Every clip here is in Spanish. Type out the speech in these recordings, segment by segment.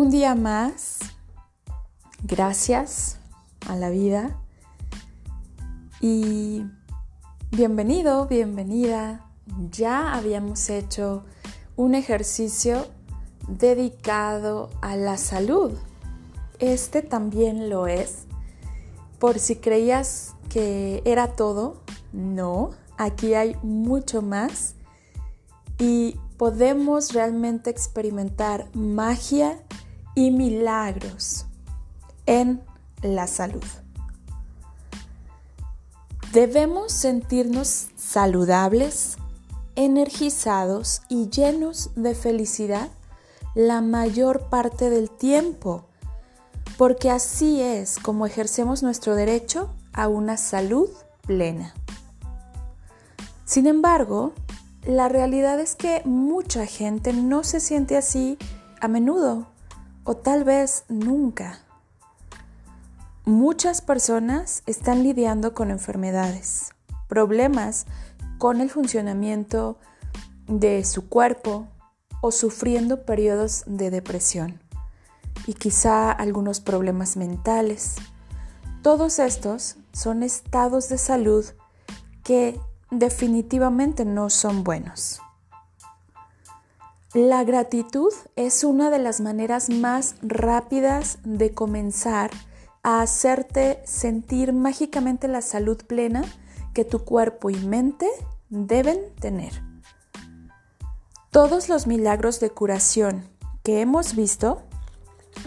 Un día más, gracias a la vida y bienvenido, bienvenida. Ya habíamos hecho un ejercicio dedicado a la salud. Este también lo es. Por si creías que era todo, no, aquí hay mucho más y podemos realmente experimentar magia y milagros en la salud. Debemos sentirnos saludables, energizados y llenos de felicidad la mayor parte del tiempo, porque así es como ejercemos nuestro derecho a una salud plena. Sin embargo, la realidad es que mucha gente no se siente así a menudo o tal vez nunca. Muchas personas están lidiando con enfermedades, problemas con el funcionamiento de su cuerpo o sufriendo periodos de depresión y quizá algunos problemas mentales. Todos estos son estados de salud que definitivamente no son buenos. La gratitud es una de las maneras más rápidas de comenzar a hacerte sentir mágicamente la salud plena que tu cuerpo y mente deben tener. Todos los milagros de curación que hemos visto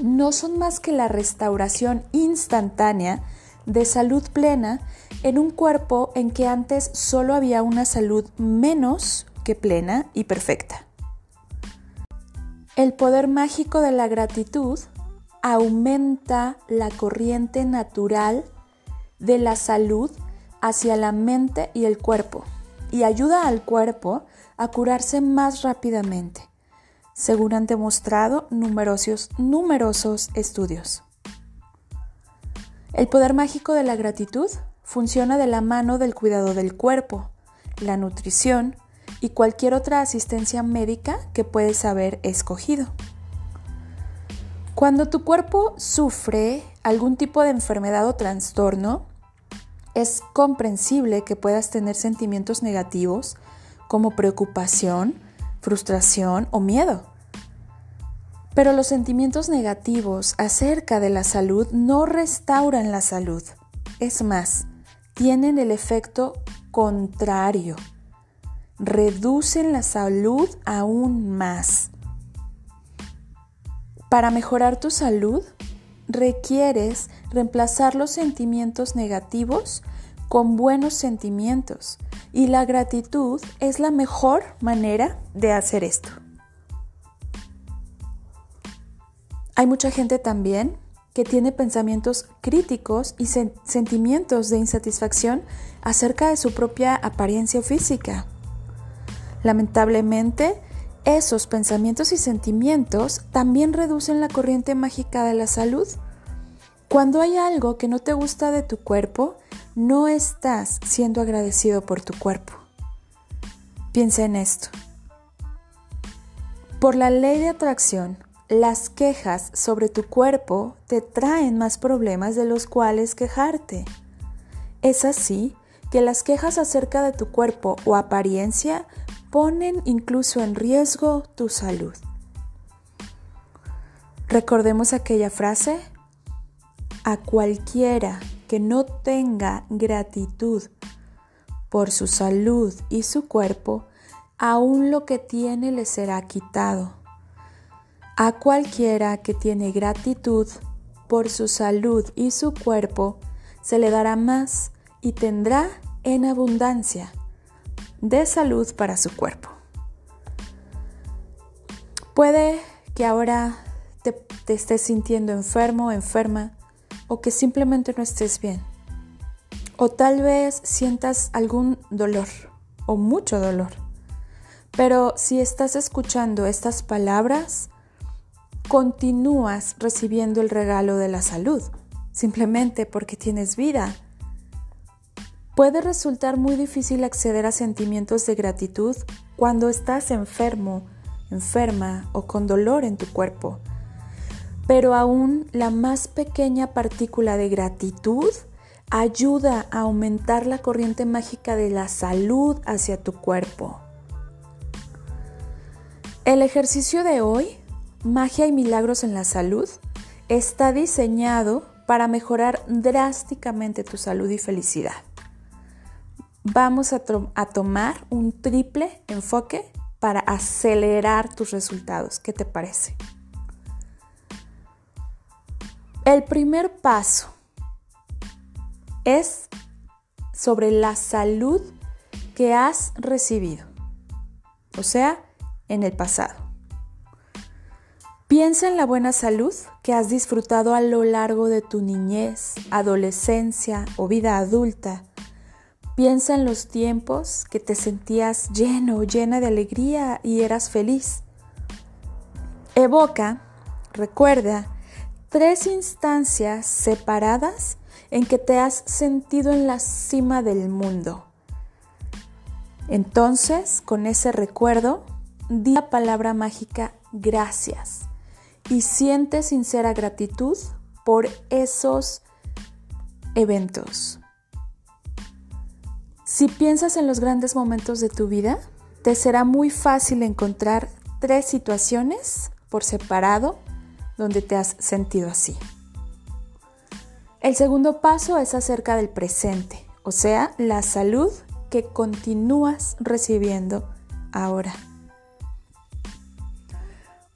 no son más que la restauración instantánea de salud plena en un cuerpo en que antes solo había una salud menos que plena y perfecta. El poder mágico de la gratitud aumenta la corriente natural de la salud hacia la mente y el cuerpo y ayuda al cuerpo a curarse más rápidamente, según han demostrado numerosos, numerosos estudios. El poder mágico de la gratitud funciona de la mano del cuidado del cuerpo, la nutrición, y cualquier otra asistencia médica que puedes haber escogido. Cuando tu cuerpo sufre algún tipo de enfermedad o trastorno, es comprensible que puedas tener sentimientos negativos como preocupación, frustración o miedo. Pero los sentimientos negativos acerca de la salud no restauran la salud. Es más, tienen el efecto contrario reducen la salud aún más. Para mejorar tu salud, requieres reemplazar los sentimientos negativos con buenos sentimientos y la gratitud es la mejor manera de hacer esto. Hay mucha gente también que tiene pensamientos críticos y sentimientos de insatisfacción acerca de su propia apariencia física. Lamentablemente, esos pensamientos y sentimientos también reducen la corriente mágica de la salud. Cuando hay algo que no te gusta de tu cuerpo, no estás siendo agradecido por tu cuerpo. Piensa en esto. Por la ley de atracción, las quejas sobre tu cuerpo te traen más problemas de los cuales quejarte. Es así que las quejas acerca de tu cuerpo o apariencia ponen incluso en riesgo tu salud. Recordemos aquella frase, a cualquiera que no tenga gratitud por su salud y su cuerpo, aún lo que tiene le será quitado. A cualquiera que tiene gratitud por su salud y su cuerpo, se le dará más y tendrá en abundancia de salud para su cuerpo. Puede que ahora te, estés sintiendo enfermo enferma o que simplemente no estés bien. O tal vez sientas algún dolor o mucho dolor. Pero si estás escuchando estas palabras, continúas recibiendo el regalo de la salud, simplemente porque tienes vida Puede resultar muy difícil acceder a sentimientos de gratitud cuando estás enfermo, enferma o con dolor en tu cuerpo. pero aún la más pequeña partícula de gratitud ayuda a aumentar la corriente mágica de la salud hacia tu cuerpo. El ejercicio de hoy, Magia y Milagros en la Salud, está diseñado para mejorar drásticamente tu salud y felicidad. Vamos a, tomar un triple enfoque para acelerar tus resultados. ¿Qué te parece? El primer paso es sobre la salud que has recibido, o sea, en el pasado. Piensa en la buena salud que has disfrutado a lo largo de tu niñez, adolescencia o vida adulta. Piensa en los tiempos que te sentías lleno llena de alegría y eras feliz. Evoca, recuerda, tres instancias separadas en que te has sentido en la cima del mundo. Entonces, con ese recuerdo, di la palabra mágica gracias y siente sincera gratitud por esos eventos. Si piensas en los grandes momentos de tu vida, te será muy fácil encontrar tres situaciones por separado donde te has sentido así. El segundo paso es acerca del presente, o sea, la salud que continúas recibiendo ahora.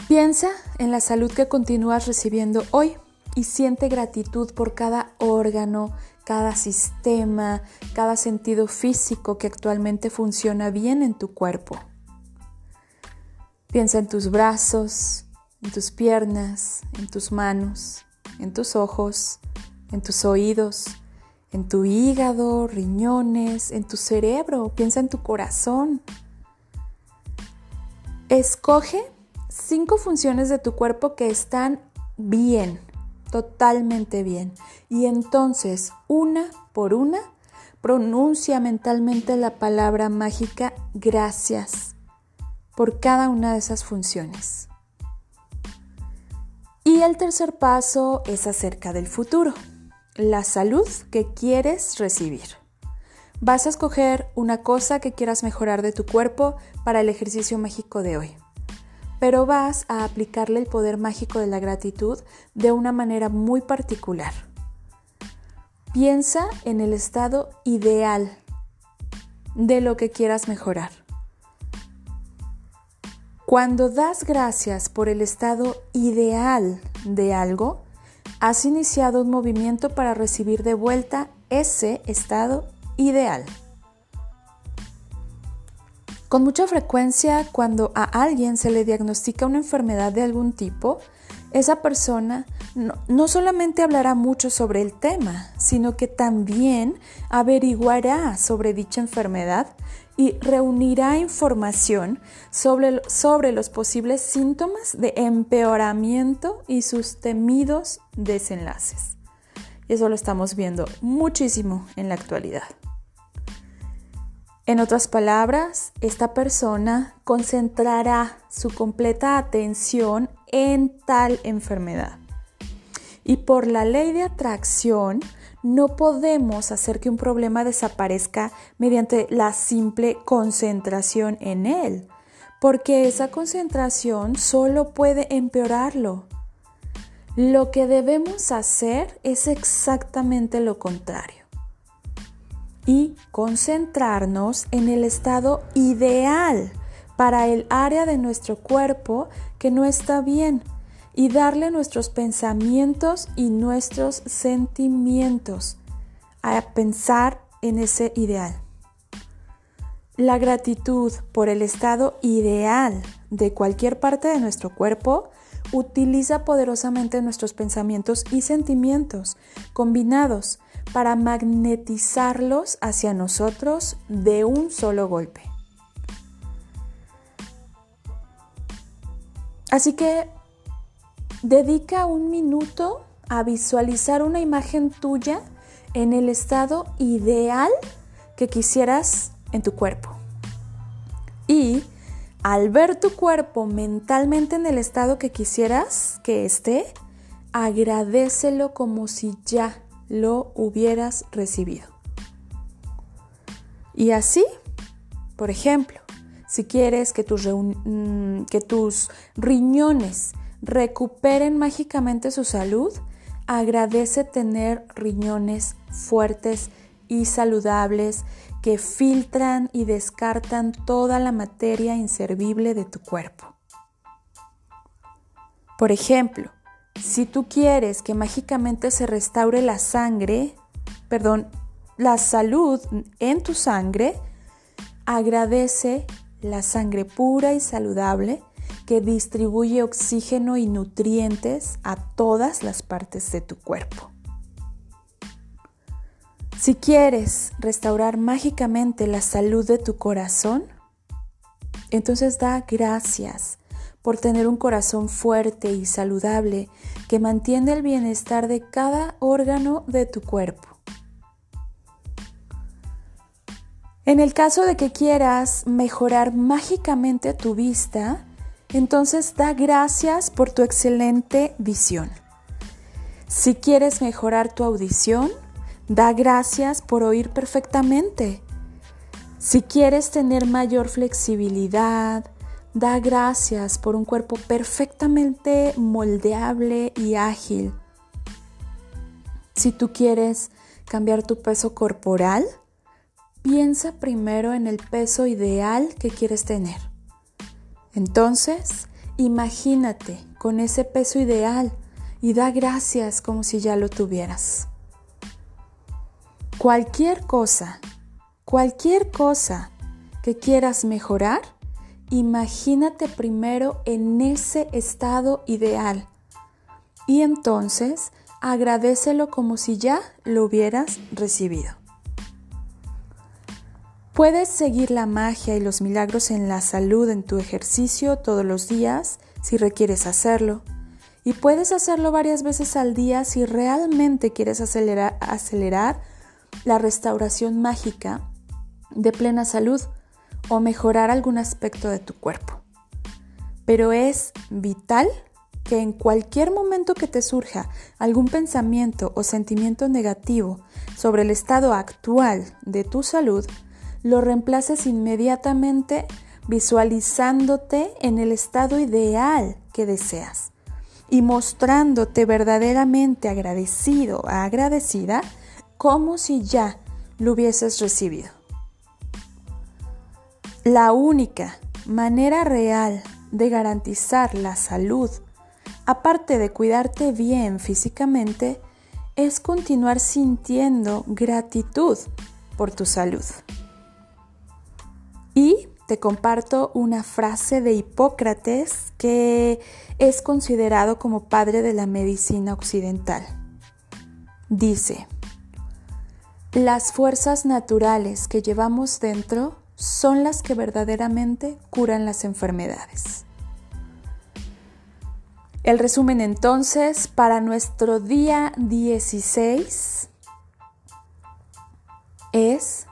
Piensa en la salud que continúas recibiendo hoy y siente gratitud por cada órgano, cada sistema, cada sentido físico que actualmente funciona bien en tu cuerpo. Piensa en tus brazos, en tus piernas, en tus manos, en tus ojos, en tus oídos, en tu hígado, riñones, en tu cerebro, piensa en tu corazón. Escoge cinco funciones de tu cuerpo que están bien, totalmente bien. Y entonces, una por una, pronuncia mentalmente la palabra mágica gracias por cada una de esas funciones. Y el tercer paso es acerca del futuro la salud que quieres recibir. Vas a escoger una cosa que quieras mejorar de tu cuerpo para el ejercicio mágico de hoy, pero vas a aplicarle el poder mágico de la gratitud de una manera muy particular. Piensa en el estado ideal de lo que quieras mejorar. Cuando das gracias por el estado ideal de algo, has iniciado un movimiento para recibir de vuelta ese estado ideal. Con mucha frecuencia, cuando a alguien se le diagnostica una enfermedad de algún tipo, esa persona no, solamente hablará mucho sobre el tema, sino que también averiguará sobre dicha enfermedad y reunirá información sobre, sobre los posibles síntomas de empeoramiento y sus temidos desenlaces. Eso lo estamos viendo muchísimo en la actualidad. En otras palabras, esta persona concentrará su completa atención en tal enfermedad. Y por la ley de atracción, no podemos hacer que un problema desaparezca mediante la simple concentración en él, porque esa concentración solo puede empeorarlo. Lo que debemos hacer es exactamente lo contrario y concentrarnos en el estado ideal para el área de nuestro cuerpo que no está bien y darle nuestros pensamientos y nuestros sentimientos a pensar en ese ideal. La gratitud por el estado ideal de cualquier parte de nuestro cuerpo utiliza poderosamente nuestros pensamientos y sentimientos combinados para magnetizarlos hacia nosotros de un solo golpe. Así que Dedica un minuto a visualizar una imagen tuya en el estado ideal que quisieras en tu cuerpo. Y al ver tu cuerpo mentalmente en el estado que quisieras que esté, agradecelo como si ya lo hubieras recibido. Y así, por ejemplo, si quieres que tus, mm, que tus riñones recuperen mágicamente su salud, agradece tener riñones fuertes y saludables que filtran y descartan toda la materia inservible de tu cuerpo. Por ejemplo, si tú quieres que mágicamente se restaure la sangre, perdón, la salud en tu sangre, agradece la sangre pura y saludable que distribuye oxígeno y nutrientes a todas las partes de tu cuerpo. Si quieres restaurar mágicamente la salud de tu corazón, entonces da gracias por tener un corazón fuerte y saludable que mantiene el bienestar de cada órgano de tu cuerpo. En el caso de que quieras mejorar mágicamente tu vista, entonces da gracias por tu excelente visión. Si quieres mejorar tu audición, da gracias por oír perfectamente. Si quieres tener mayor flexibilidad, da gracias por un cuerpo perfectamente moldeable y ágil. Si tú quieres cambiar tu peso corporal, piensa primero en el peso ideal que quieres tener. Entonces, imagínate con ese peso ideal y da gracias como si ya lo tuvieras. Cualquier cosa, cualquier cosa que quieras mejorar, imagínate primero en ese estado ideal y entonces agradecelo como si ya lo hubieras recibido. Puedes seguir la magia y los milagros en la salud en tu ejercicio todos los días si requieres hacerlo. Y puedes hacerlo varias veces al día si realmente quieres acelerar, acelerar la restauración mágica de plena salud o mejorar algún aspecto de tu cuerpo. Pero es vital que en cualquier momento que te surja algún pensamiento o sentimiento negativo sobre el estado actual de tu salud, lo reemplaces inmediatamente visualizándote en el estado ideal que deseas y mostrándote verdaderamente agradecido, agradecida, como si ya lo hubieses recibido. La única manera real de garantizar la salud, aparte de cuidarte bien físicamente, es continuar sintiendo gratitud por tu salud. Y te comparto una frase de Hipócrates que es considerado como padre de la medicina occidental. Dice, las fuerzas naturales que llevamos dentro son las que verdaderamente curan las enfermedades. El resumen entonces para nuestro día 16 es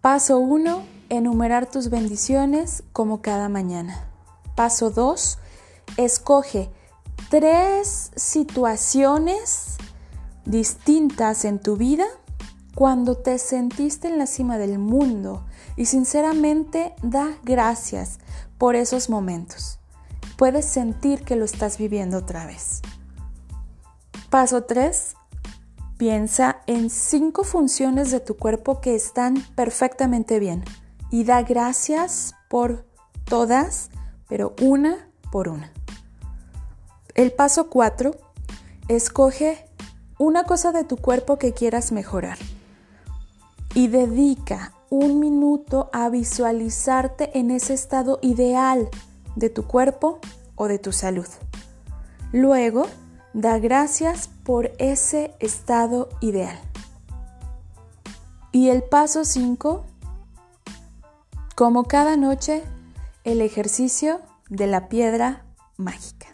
paso 1 enumerar tus bendiciones como cada mañana. Paso 2. Escoge tres situaciones distintas en tu vida cuando te sentiste en la cima del mundo y sinceramente da gracias por esos momentos. Puedes sentir que lo estás viviendo otra vez. Paso 3. Piensa en cinco funciones de tu cuerpo que están perfectamente bien y da gracias por todas, pero una por una. El paso 4, escoge una cosa de tu cuerpo que quieras mejorar y dedica un minuto a visualizarte en ese estado ideal de tu cuerpo o de tu salud. Luego, da gracias por ese estado ideal. Y el paso 5, como cada noche, el ejercicio de la piedra mágica.